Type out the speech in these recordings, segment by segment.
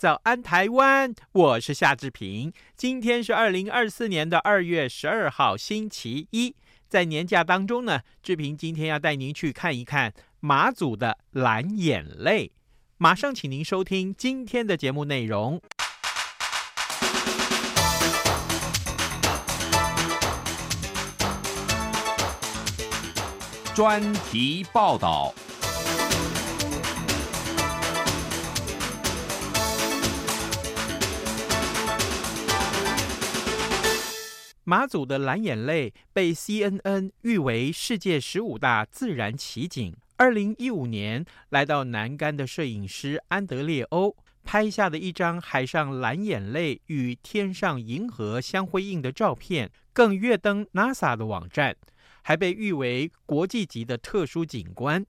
早安台湾，我是夏志平。今天是二零二四年的二月十二号，星期一。在年假当中呢，志平今天要带您去看一看马祖的蓝眼泪。马上请您收听今天的节目内容。专题报道。马祖的蓝眼泪被 CNN 誉为世界十五大自然奇景。二零一五年来到南竿的摄影师安德烈欧拍下的一张海上蓝眼泪与天上银河相辉映的照片，更跃登 NASA 的网站，还被誉为国际级的特殊景观。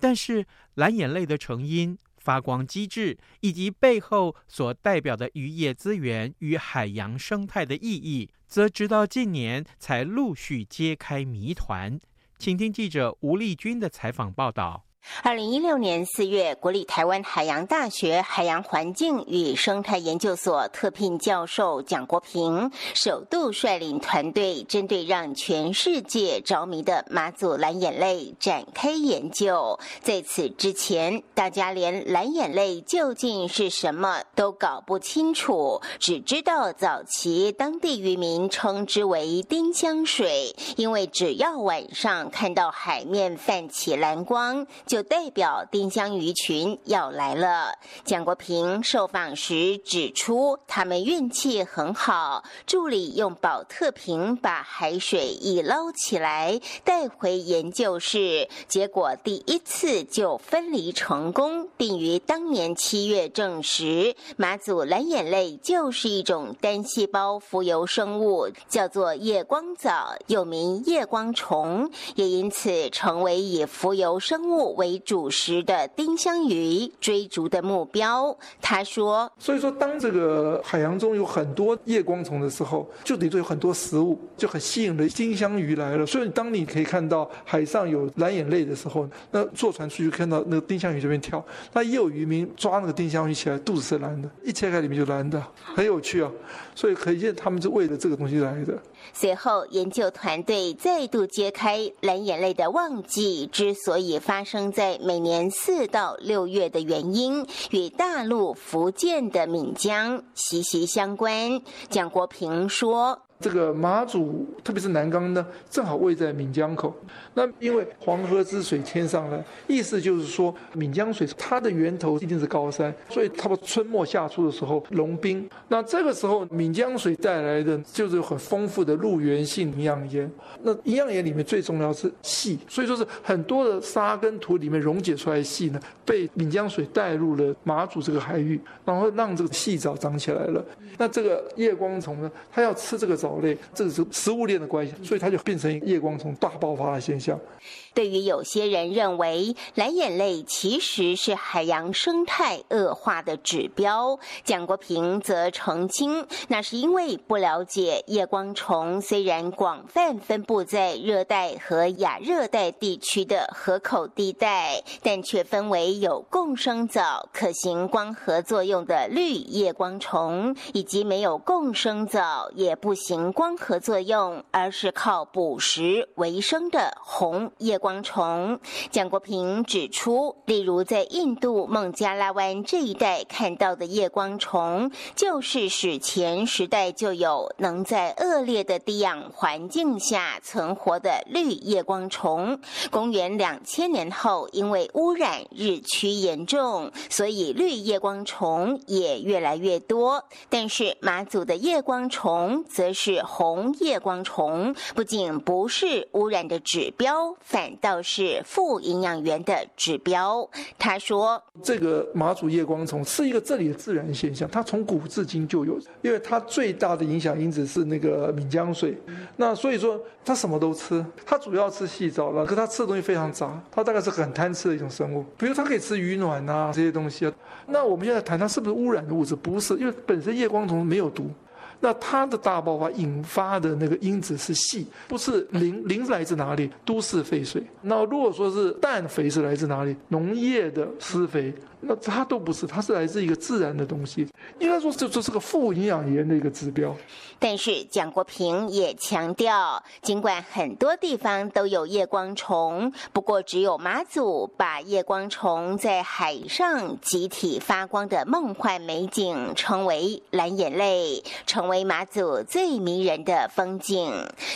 但是蓝眼泪的成因，发光机制以及背后所代表的渔业资源与海洋生态的意义，则直到近年才陆续揭开谜团。请听记者吴丽君的采访报道。二零一六年四月，国立台湾海洋大学海洋环境与生态研究所特聘教授蒋国平，首度率领团队，针对让全世界着迷的马祖蓝眼泪展开研究。在此之前，大家连蓝眼泪究竟是什么都搞不清楚，只知道早期当地渔民称之为丁香水，因为只要晚上看到海面泛起蓝光，就代表丁香鱼群要来了。蒋国平受访时指出，他们运气很好，助理用宝特瓶把海水一捞起来带回研究室，结果第一次就分离成功，并于当年七月证实，马祖蓝眼泪就是一种单细胞浮游生物，叫做夜光藻，又名夜光虫，也因此成为以浮游生物为为主食的丁香鱼追逐的目标，他说：“所以说，当这个海洋中有很多夜光虫的时候，就等于有很多食物，就很吸引了丁香鱼来了。所以，当你可以看到海上有蓝眼泪的时候，那坐船出去看到那个丁香鱼这边跳，那也有渔民抓那个丁香鱼起来，肚子是蓝的，一切开里面就蓝的，很有趣啊。所以可见他们是为了这个东西来的。”随后，研究团队再度揭开蓝眼泪的旺季之所以发生在每年四到六月的原因，与大陆福建的闽江息息相关。蒋国平说。这个马祖，特别是南竿呢，正好位在闽江口。那因为黄河之水天上来，意思就是说，闽江水它的源头一定是高山，所以它春末夏初的时候融冰。那这个时候闽江水带来的就是很丰富的陆源性营养盐。那营养盐里面最重要是矽，所以说是很多的沙跟土里面溶解出来的矽呢，被闽江水带入了马祖这个海域，然后让这个细藻长起来了。那这个夜光虫呢，它要吃这个藻类，这个是食物链的关系，所以它就变成夜光虫大爆发的现象。policial. 对于有些人认为蓝眼泪其实是海洋生态恶化的指标，蒋国平则澄清，那是因为不了解夜光虫虽然广泛分布在热带和亚热带地区的河口地带，但却分为有共生藻可行光合作用的绿夜光虫，以及没有共生藻也不行光合作用，而是靠捕食为生的红夜。光虫。蒋国平指出，例如在印度孟加拉湾这一带看到的夜光虫，就是史前时代就有能在恶劣的低氧环境下存活的绿夜光虫。公元两千年后，因为污染日趋严重，所以绿夜光虫也越来越多。但是马祖的夜光虫则是红夜光虫，不仅不是污染的指标，反倒是负营养源的指标。他说：“这个马祖叶光虫是一个这里的自然现象，它从古至今就有，因为它最大的影响因子是那个闽江水。那所以说它什么都吃，它主要吃细藻了，可它吃的东西非常杂，它大概是很贪吃的一种生物。比如它可以吃鱼卵啊这些东西啊。那我们现在谈它是不是污染的物质？不是，因为本身夜光虫没有毒。”那它的大爆发引发的那个因子是细，不是磷，磷是来自哪里？都市废水。那如果说是氮肥是来自哪里？农业的施肥。那它都不是，它是来自一个自然的东西，应该说这这是个富营养盐的一个指标。但是蒋国平也强调，尽管很多地方都有夜光虫，不过只有马祖把夜光虫在海上集体发光的梦幻美景称为蓝眼泪，成为为马祖最迷人的风景。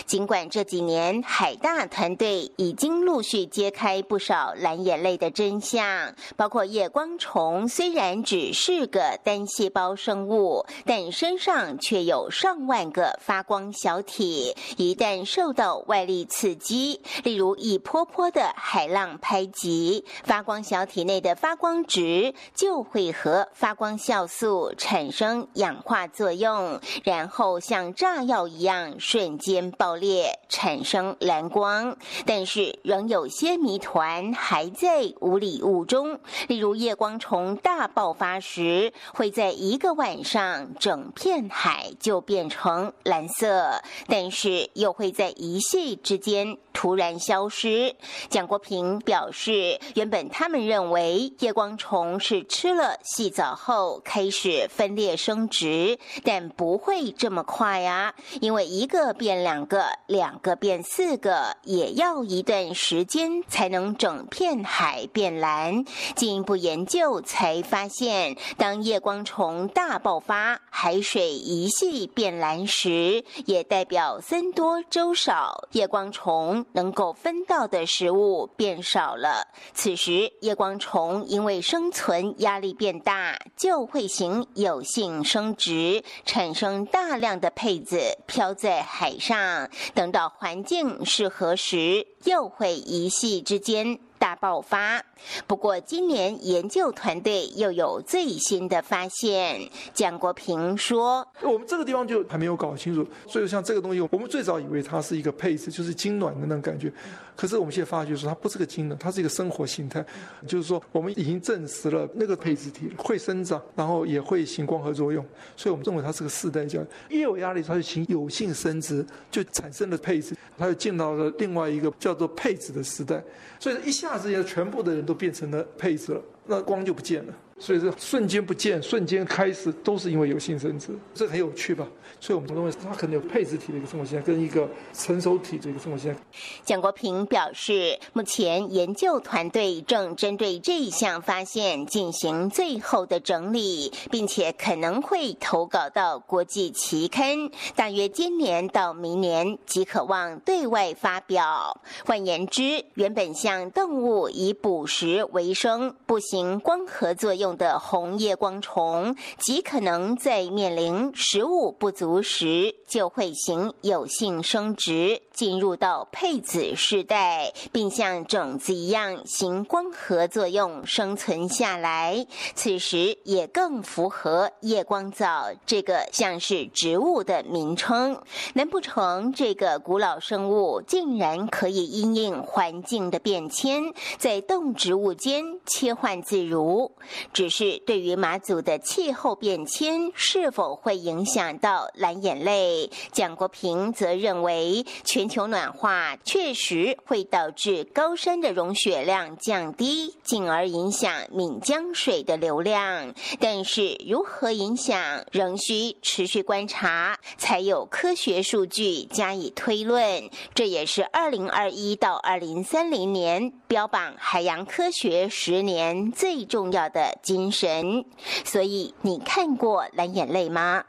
尽管这几年海大团队已经陆续揭开不少蓝眼泪的真相，包括夜光。虫虽然只是个单细胞生物，但身上却有上万个发光小体。一旦受到外力刺激，例如一波波的海浪拍击，发光小体内的发光质就会和发光酵素产生氧化作用，然后像炸药一样瞬间爆裂，产生蓝光。但是仍有些谜团还在雾里雾中，例如夜光。虫大爆发时，会在一个晚上，整片海就变成蓝色，但是又会在一夕之间突然消失。蒋国平表示，原本他们认为夜光虫是吃了细藻后开始分裂生殖，但不会会这么快啊，因为一个变两个，两个变四个，也要一段时间才能整片海变蓝。进一步研究。才发现，当夜光虫大爆发，海水一系变蓝时，也代表僧多粥少，夜光虫能够分到的食物变少了。此时，夜光虫因为生存压力变大，就会行有性生殖，产生大量的配子飘在海上。等到环境适合时，又会一夕之间。大爆发。不过，今年研究团队又有最新的发现。蒋国平说：“我们这个地方就还没有搞清楚，所以像这个东西，我们最早以为它是一个配置，就是精卵的那种感觉。可是我们现在发觉说，它不是个精卵，它是一个生活形态。就是说，我们已经证实了那个配子体会生长，然后也会行光合作用。所以我们认为它是个世代交易。一有压力，它就行有性生殖，就产生了配子，它就进到了另外一个叫做配子的时代。所以一下。”大自然全部的人都变成了配子了，那光就不见了。所以是瞬间不见，瞬间开始，都是因为有性生殖，这很有趣吧？所以我们认为它可能有配子体的一个生活现象，跟一个成熟体的一个生活现象。蒋国平表示，目前研究团队正针对这一项发现进行最后的整理，并且可能会投稿到国际期刊，大约今年到明年即可望对外发表。换言之，原本像动物以捕食为生，不行光合作用。的红叶光虫极可能在面临食物不足时，就会行有性生殖，进入到配子世代，并像种子一样行光合作用生存下来。此时也更符合叶光藻这个像是植物的名称。难不成这个古老生物竟然可以因应环境的变迁，在动植物间切换自如？只是对于马祖的气候变迁是否会影响到蓝眼泪，蒋国平则认为全全球暖化确实会导致高山的融雪量降低，进而影响闽江水的流量。但是如何影响，仍需持续观察，才有科学数据加以推论。这也是二零二一到二零三零年标榜海洋科学十年最重要的精神。所以，你看过蓝眼泪吗？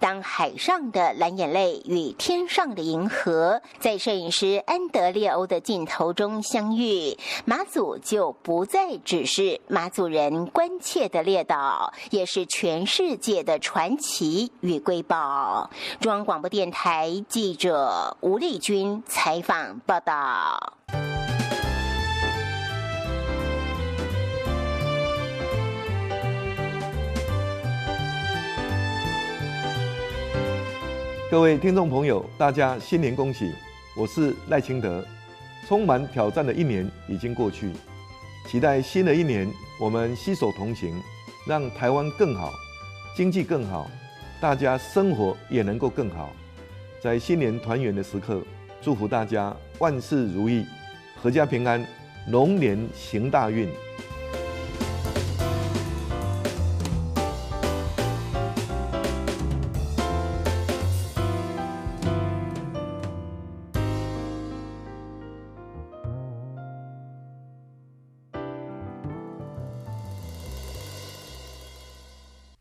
当海上的蓝眼泪与天上的银河在摄影师安德烈欧的镜头中相遇，马祖就不再只是马祖人关切的列岛，也是全世界的传奇与瑰宝。中央广播电台记者吴丽君采访报道。各位听众朋友，大家新年恭喜！我是赖清德。充满挑战的一年已经过去，期待新的一年我们携手同行，让台湾更好，经济更好，大家生活也能够更好。在新年团圆的时刻，祝福大家万事如意，阖家平安，龙年行大运。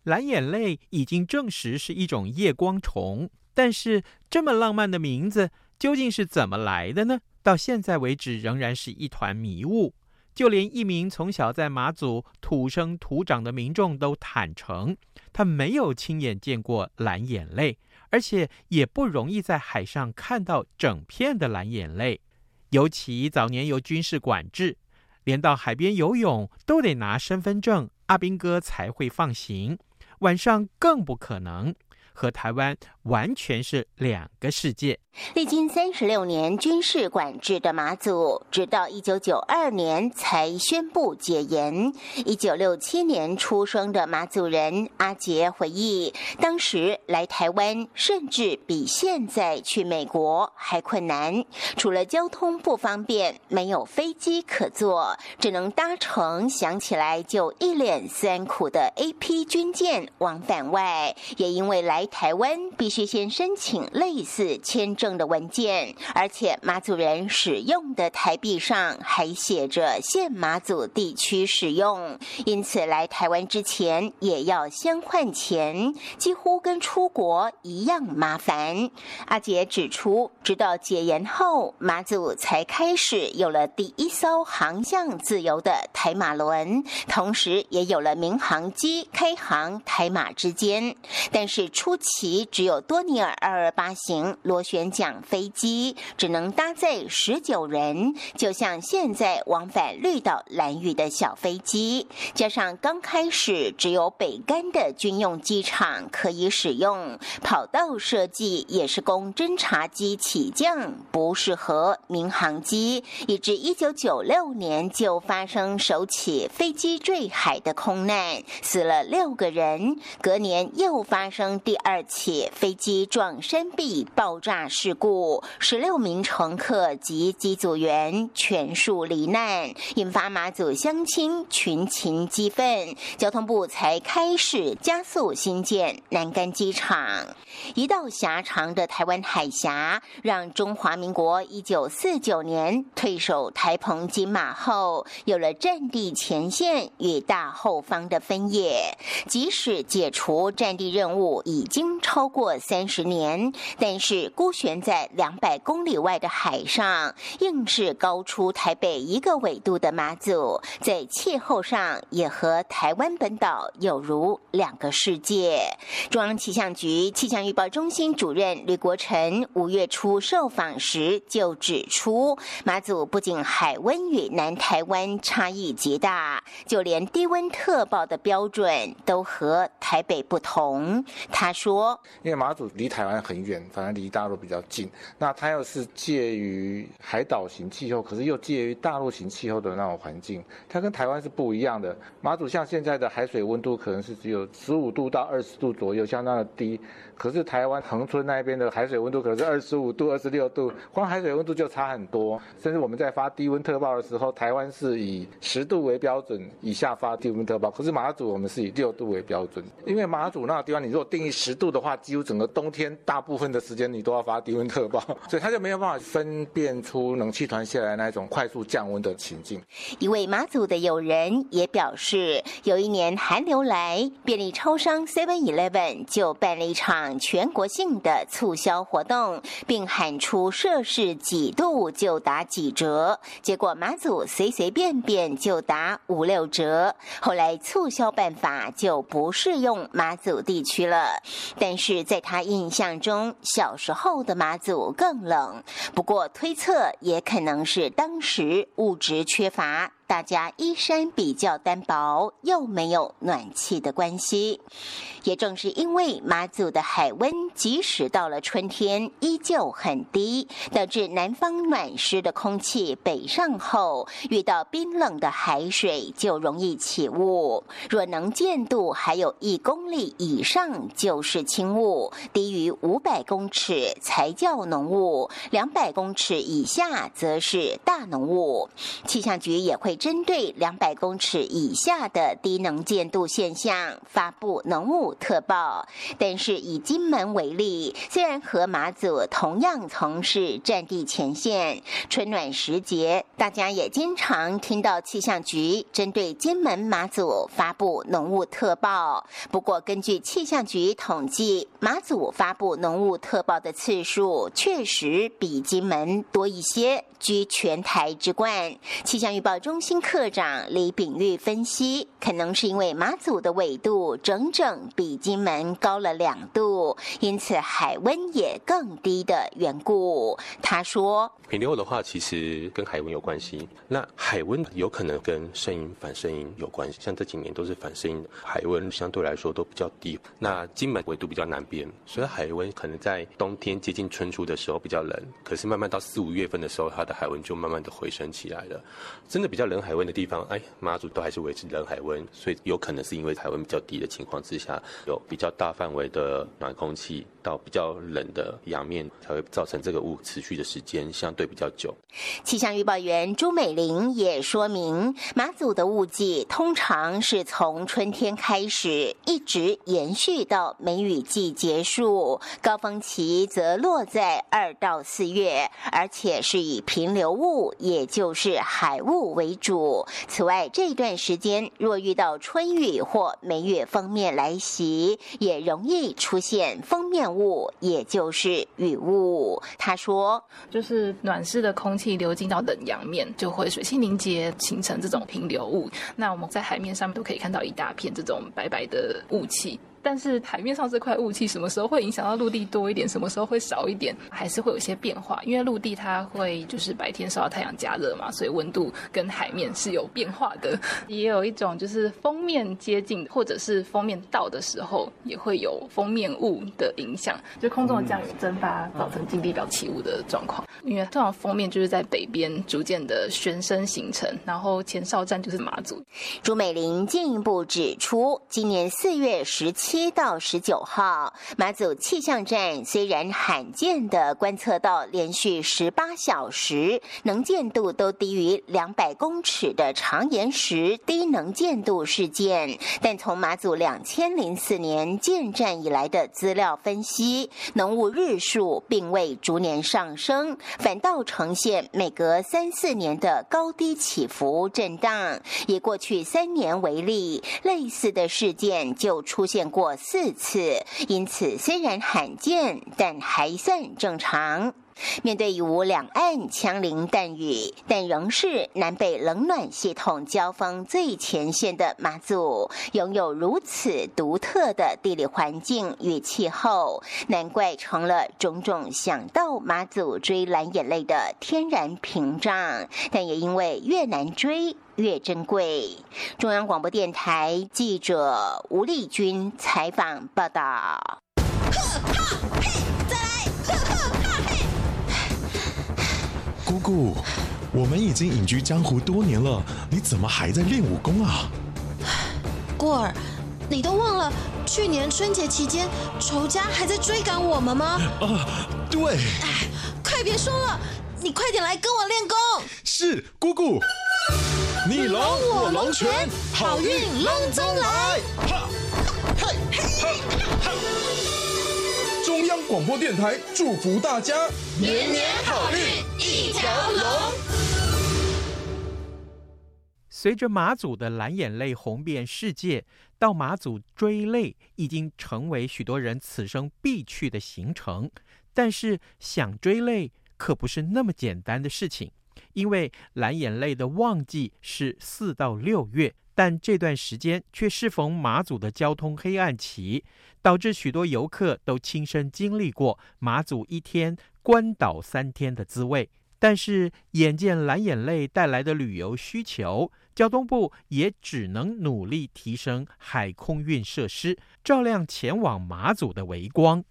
蓝眼泪已经证实是一种夜光虫，但是这么浪漫的名字究竟是怎么来的呢？到现在为止仍然是一团迷雾。就连一名从小在马祖土生土长的民众都坦诚，他没有亲眼见过蓝眼泪，而且也不容易在海上看到整片的蓝眼泪。尤其早年有军事管制，连到海边游泳都得拿身份证，阿兵哥才会放行。晚上更不可能。和台湾完全是两个世界。历经三十六年军事管制的马祖，直到一九九二年才宣布解严。一九六七年出生的马祖人阿杰回忆，当时来台湾甚至比现在去美国还困难。除了交通不方便，没有飞机可坐，只能搭乘想起来就一脸酸苦的 AP 军舰往返外，也因为来。台湾必须先申请类似签证的文件，而且马祖人使用的台币上还写着现马祖地区使用，因此来台湾之前也要先换钱，几乎跟出国一样麻烦。阿杰指出，直到解严后，马祖才开始有了第一艘航向自由的台马轮，同时也有了民航机开航台马之间，但是出其只有多尼尔二二八型螺旋桨飞机，只能搭载十九人，就像现在往返绿岛兰屿的小飞机。加上刚开始只有北竿的军用机场可以使用，跑道设计也是供侦察机起降，不适合民航机，以至一九九六年就发生首起飞机坠海的空难，死了六个人。隔年又发生第。二起飞机撞山壁爆炸事故，十六名乘客及机组员全数罹难，引发马祖乡亲群情激愤。交通部才开始加速兴建南竿机场。一道狭长的台湾海峡，让中华民国一九四九年退守台澎金马后，有了战地前线与大后方的分野。即使解除战地任务，已经。经超过三十年，但是孤悬在两百公里外的海上，硬是高出台北一个纬度的马祖，在气候上也和台湾本岛有如两个世界。中央气象局气象预报中心主任吕国成五月初受访时就指出，马祖不仅海温与南台湾差异极大，就连低温特报的标准都和台北不同。他说：“因为马祖离台湾很远，反而离大陆比较近。那它又是介于海岛型气候，可是又介于大陆型气候的那种环境，它跟台湾是不一样的。马祖像现在的海水温度可能是只有十五度到二十度左右，相当的低。可是台湾恒春那边的海水温度可是二十五度、二十六度，光海水温度就差很多。甚至我们在发低温特报的时候，台湾是以十度为标准以下发低温特报，可是马祖我们是以六度为标准。因为马祖那个地方，你如果定义十度的话，几乎整个冬天大部分的时间你都要发低温特报，所以它就没有办法分辨出冷气团下来那一种快速降温的情境。一位马祖的友人也表示，有一年寒流来，便利超商 Seven Eleven 就办了一场全国性的促销活动，并喊出摄氏几度就打几折。结果马祖随随便便就打五六折。后来促销办法就不适用马祖地区了。但是在他印象中，小时候的马祖更冷。不过推测也可能是当时物质缺乏。大家衣衫比较单薄，又没有暖气的关系，也正是因为马祖的海温即使到了春天依旧很低，导致南方暖湿的空气北上后，遇到冰冷的海水就容易起雾。若能见度还有一公里以上就是轻雾，低于五百公尺才叫浓雾，两百公尺以下则是大浓雾。气象局也会。针对两百公尺以下的低能见度现象发布浓雾特报，但是以金门为例，虽然和马祖同样从事战地前线，春暖时节，大家也经常听到气象局针对金门马祖发布浓雾特报。不过，根据气象局统计，马祖发布浓雾特报的次数确实比金门多一些，居全台之冠。气象预报中心科长李炳玉分析，可能是因为马祖的纬度整整比金门高了两度，因此海温也更低的缘故。他说：“平流的话，其实跟海温有关系。那海温有可能跟声音反声音有关系。像这几年都是反声音，海温相对来说都比较低。那金门纬度比较南边，所以海温可能在冬天接近春初的时候比较冷，可是慢慢到四五月份的时候，它的海温就慢慢的回升起来了。真的比较冷。”海温的地方，哎，马祖都还是维持冷海温，所以有可能是因为海温比较低的情况之下，有比较大范围的暖空气到比较冷的洋面，才会造成这个雾持续的时间相对比较久。气象预报员朱美玲也说明，马祖的雾季通常是从春天开始，一直延续到梅雨季结束，高峰期则落在二到四月，而且是以平流雾，也就是海雾为主。主。此外，这段时间若遇到春雨或梅雨锋面来袭，也容易出现锋面雾，也就是雨雾。他说，就是暖湿的空气流进到冷洋面，就会水汽凝结，形成这种平流雾。那我们在海面上面都可以看到一大片这种白白的雾气。但是海面上这块雾气什么时候会影响到陆地多一点，什么时候会少一点，还是会有些变化。因为陆地它会就是白天受到太阳加热嘛，所以温度跟海面是有变化的。也有一种就是封面接近或者是封面到的时候，也会有封面雾的影响，就空中的降雨蒸发造成近地表起雾的状况。因为通常封面就是在北边逐渐的旋升形成，然后前哨站就是马祖。朱美玲进一步指出，今年四月十七。七到十九号，马祖气象站虽然罕见的观测到连续十八小时能见度都低于两百公尺的长延时低能见度事件，但从马祖两千零四年建站以来的资料分析，浓雾日数并未逐年上升，反倒呈现每隔三四年的高低起伏震荡。以过去三年为例，类似的事件就出现。过四次，因此虽然罕见，但还算正常。面对已无两岸枪林弹雨，但仍是南北冷暖系统交锋最前线的马祖，拥有如此独特的地理环境与气候，难怪成了种种想到马祖追蓝眼泪的天然屏障。但也因为越难追，越珍贵。中央广播电台记者吴丽君采访报道。姑姑，我们已经隐居江湖多年了，你怎么还在练武功啊？过儿，你都忘了去年春节期间仇家还在追赶我们吗？啊，对。哎，快别说了，你快点来跟我练功。是，姑姑。你龙我龙拳，好运龙中来。哈，嘿，嘿，哈。中央广播电台祝福大家年年好运条龙。随着马祖的蓝眼泪红遍世界，到马祖追泪已经成为许多人此生必去的行程。但是想追泪可不是那么简单的事情。因为蓝眼泪的旺季是四到六月，但这段时间却适逢马祖的交通黑暗期，导致许多游客都亲身经历过马祖一天关岛三天的滋味。但是眼见蓝眼泪带来的旅游需求，交通部也只能努力提升海空运设施，照亮前往马祖的微光。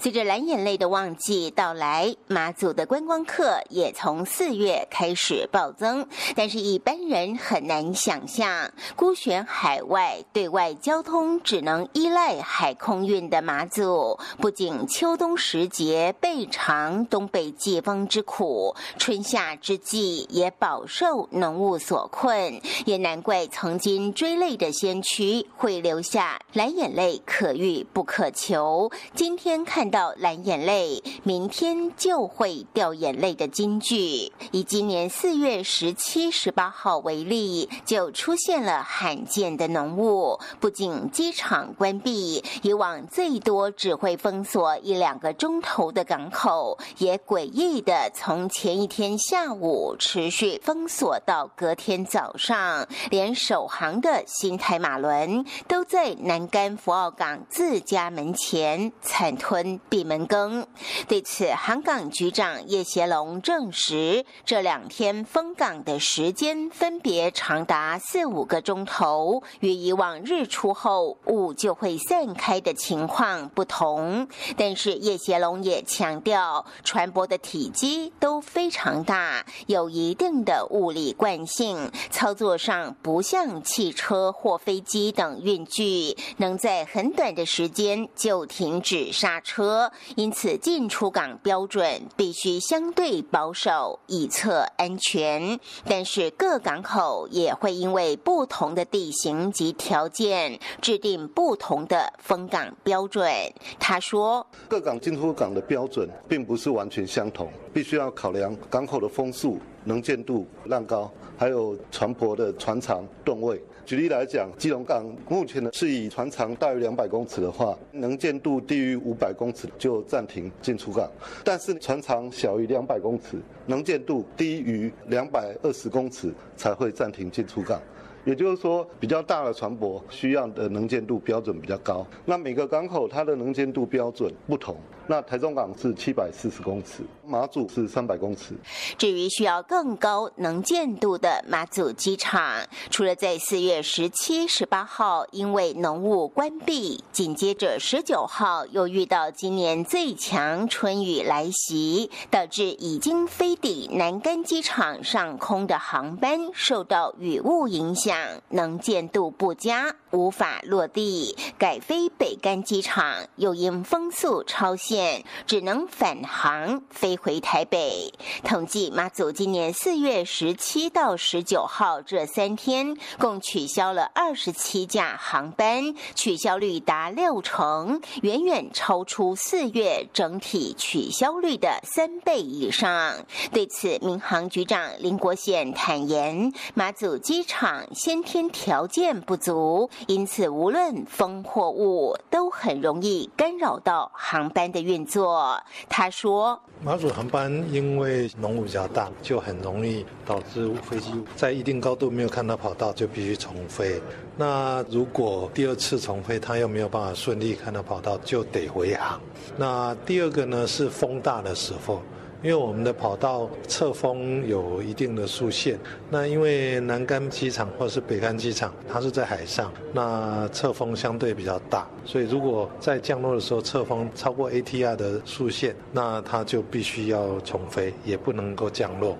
随着蓝眼泪的旺季到来，马祖的观光客也从四月开始暴增。但是，一般人很难想象，孤悬海外、对外交通只能依赖海空运的马祖，不仅秋冬时节备尝东北季风之苦，春夏之际也饱受浓雾所困。也难怪曾经追泪的先驱会留下“蓝眼泪可遇不可求”。今天。看到蓝眼泪，明天就会掉眼泪的金句。以今年四月十七、十八号为例，就出现了罕见的浓雾。不仅机场关闭，以往最多只会封锁一两个钟头的港口，也诡异的从前一天下午持续封锁到隔天早上，连首航的新台马轮都在南竿福澳港自家门前惨吞。闭门羹。对此，航港局长叶协龙证实，这两天封港的时间分别长达四五个钟头，与以往日出后雾就会散开的情况不同。但是叶协龙也强调，船舶的体积都非常大，有一定的物理惯性，操作上不像汽车或飞机等运具，能在很短的时间就停止刹车。车，因此进出港标准必须相对保守，以测安全。但是各港口也会因为不同的地形及条件，制定不同的封港标准。他说，各港进出港的标准并不是完全相同，必须要考量港口的风速、能见度、浪高，还有船舶的船长、吨位。举例来讲，基隆港目前呢是以船长大于两百公尺的话，能见度低于五百公尺就暂停进出港；但是船长小于两百公尺，能见度低于两百二十公尺才会暂停进出港。也就是说，比较大的船舶需要的能见度标准比较高。那每个港口它的能见度标准不同。那台中港是七百四十公尺，马祖是三百公尺。至于需要更高能见度的马祖机场，除了在四月十七、十八号因为浓雾关闭，紧接着十九号又遇到今年最强春雨来袭，导致已经飞抵南竿机场上空的航班受到雨雾影响，能见度不佳，无法落地，改飞北干机场，又因风速超限。只能返航飞回台北。统计马祖今年四月十七到十九号这三天，共取消了二十七架航班，取消率达六成，远远超出四月整体取消率的三倍以上。对此，民航局长林国显坦言，马祖机场先天条件不足，因此无论风或雾，都很容易干扰到航班的运作，他说：马祖航班因为浓雾比较大，就很容易导致飞机在一定高度没有看到跑道，就必须重飞。那如果第二次重飞，他又没有办法顺利看到跑道，就得回航。那第二个呢，是风大的时候。因为我们的跑道侧风有一定的速限。那因为南竿机场或是北竿机场，它是在海上，那侧风相对比较大，所以如果在降落的时候侧风超过 ATR 的速限，那它就必须要重飞，也不能够降落。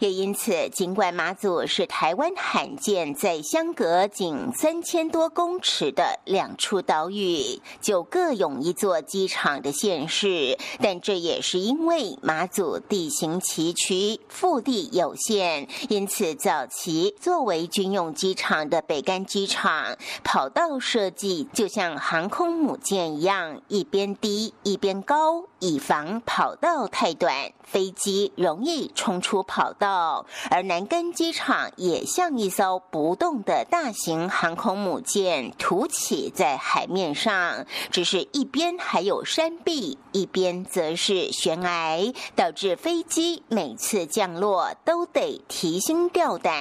也因此，尽管马祖是台湾罕见在相隔仅三千多公尺的两处岛屿就各拥一座机场的县市，但这也是因为马祖地形崎岖、腹地有限，因此早期作为军用机场的北竿机场跑道设计就像航空母舰一样，一边低一边高，以防跑道太短，飞机容易冲出跑道。而南竿机场也像一艘不动的大型航空母舰，凸起在海面上，只是一边还有山壁，一边则是悬崖，导致飞机每次降落都得提心吊胆，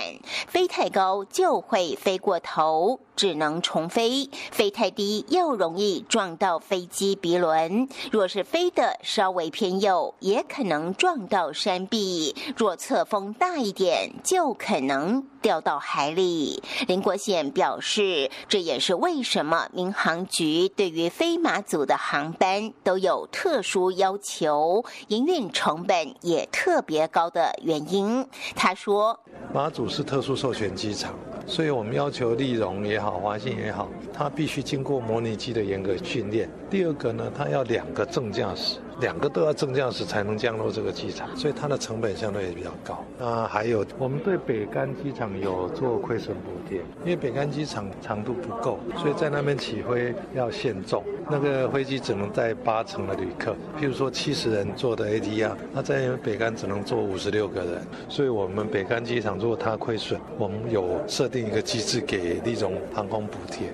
飞太高就会飞过头。只能重飞，飞太低又容易撞到飞机鼻轮。若是飞得稍微偏右，也可能撞到山壁。若侧风大一点，就可能掉到海里。林国显表示，这也是为什么民航局对于飞马祖的航班都有特殊要求，营运成本也特别高的原因。他说：“马祖是特殊授权机场。”所以我们要求利荣也好，华信也好，它必须经过模拟机的严格训练。第二个呢，它要两个正驾驶。两个都要正驾驶才能降落这个机场，所以它的成本相对也比较高。那还有，我们对北干机场有做亏损补贴，因为北干机场长度不够，所以在那边起飞要限重，那个飞机只能载八成的旅客。譬如说七十人坐的 ATR，那在北干只能坐五十六个人，所以我们北干机场如果它亏损，我们有设定一个机制给一种航空补贴。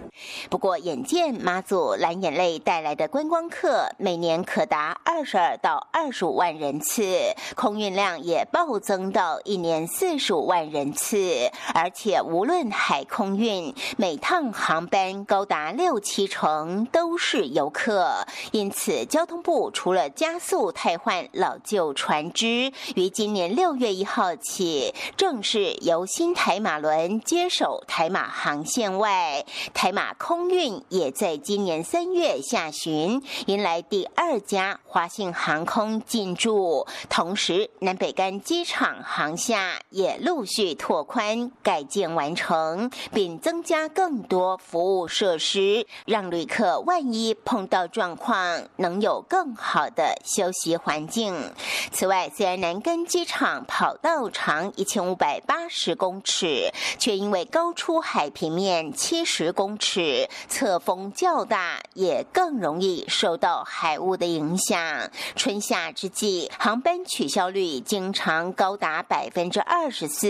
不过，眼见马祖蓝眼泪带来的观光客每年可达二。二十二到二十五万人次，空运量也暴增到一年四十五万人次，而且无论海空运，每趟航班高达六七成都是游客。因此，交通部除了加速汰换老旧船只，于今年六月一号起正式由新台马轮接手台马航线外，台马空运也在今年三月下旬迎来第二家华。华信航空进驻，同时南北竿机场航厦也陆续拓宽改建完成，并增加更多服务设施，让旅客万一碰到状况，能有更好的休息环境。此外，虽然南竿机场跑道长一千五百八十公尺，却因为高出海平面七十公尺，侧风较大，也更容易受到海雾的影响。春夏之际，航班取消率经常高达百分之二十四，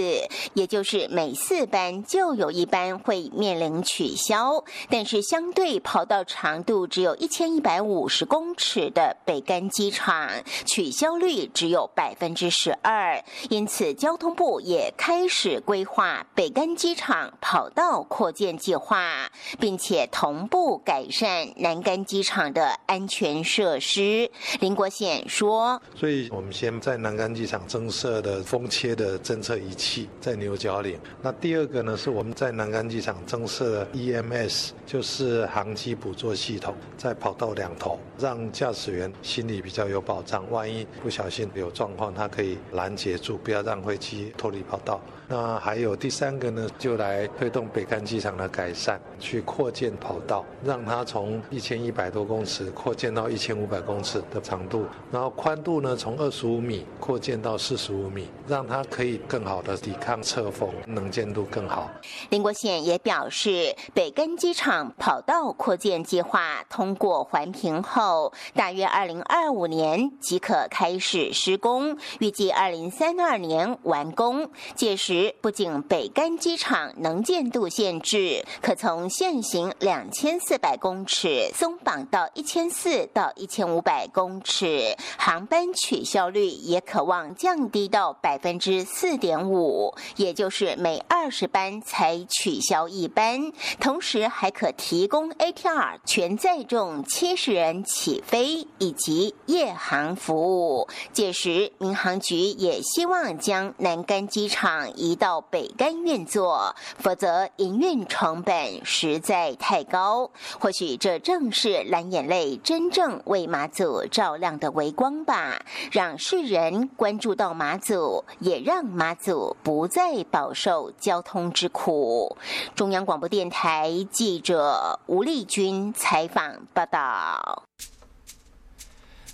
也就是每四班就有一班会面临取消。但是，相对跑道长度只有一千一百五十公尺的北干机场，取消率只有百分之十二。因此，交通部也开始规划北干机场跑道扩建计划，并且同步改善南干机场的安全设施。林国显说：“所以我们先在南竿机场增设的风切的侦测仪器在牛角岭。那第二个呢，是我们在南竿机场增设的 EMS，就是航机捕捉系统，在跑道两头，让驾驶员心里比较有保障。万一不小心有状况，他可以拦截住，不要让飞机脱离跑道。那还有第三个呢，就来推动北干机场的改善，去扩建跑道，让它从一千一百多公尺扩建到一千五百公尺的。”长度，然后宽度呢，从二十五米扩建到四十五米，让它可以更好的抵抗侧风，能见度更好。林国显也表示，北干机场跑道扩建计划通过环评后，大约二零二五年即可开始施工，预计二零三二年完工。届时，不仅北干机场能见度限制可从现行两千四百公尺松绑到一千四到一千五百公尺，航班取消率也可望降低到百分之四点五，也就是每二十班才取消一班。同时还可提供 ATR 全载重七十人起飞以及夜航服务。届时，民航局也希望将南干机场移到北竿运作，否则营运成本实在太高。或许这正是蓝眼泪真正为马祖照亮的微光吧，让世人关注到马祖，也让马祖不再饱受交通之苦。中央广播电台记者吴丽君采访报道。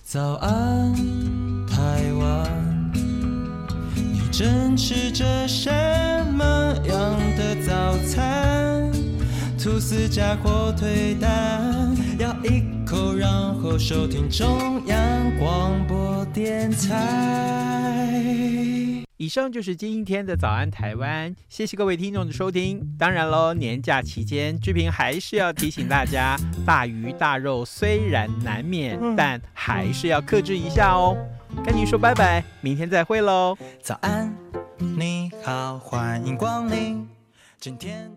早安，正吃着什么样的早餐？吐司加火腿蛋，咬一口，然后收听中央广播电台。以上就是今天的早安台湾，谢谢各位听众的收听。当然喽，年假期间，志平还是要提醒大家，大鱼大肉虽然难免，但还是要克制一下哦。跟你说拜拜，明天再会喽。早安，你好，欢迎光临，今天。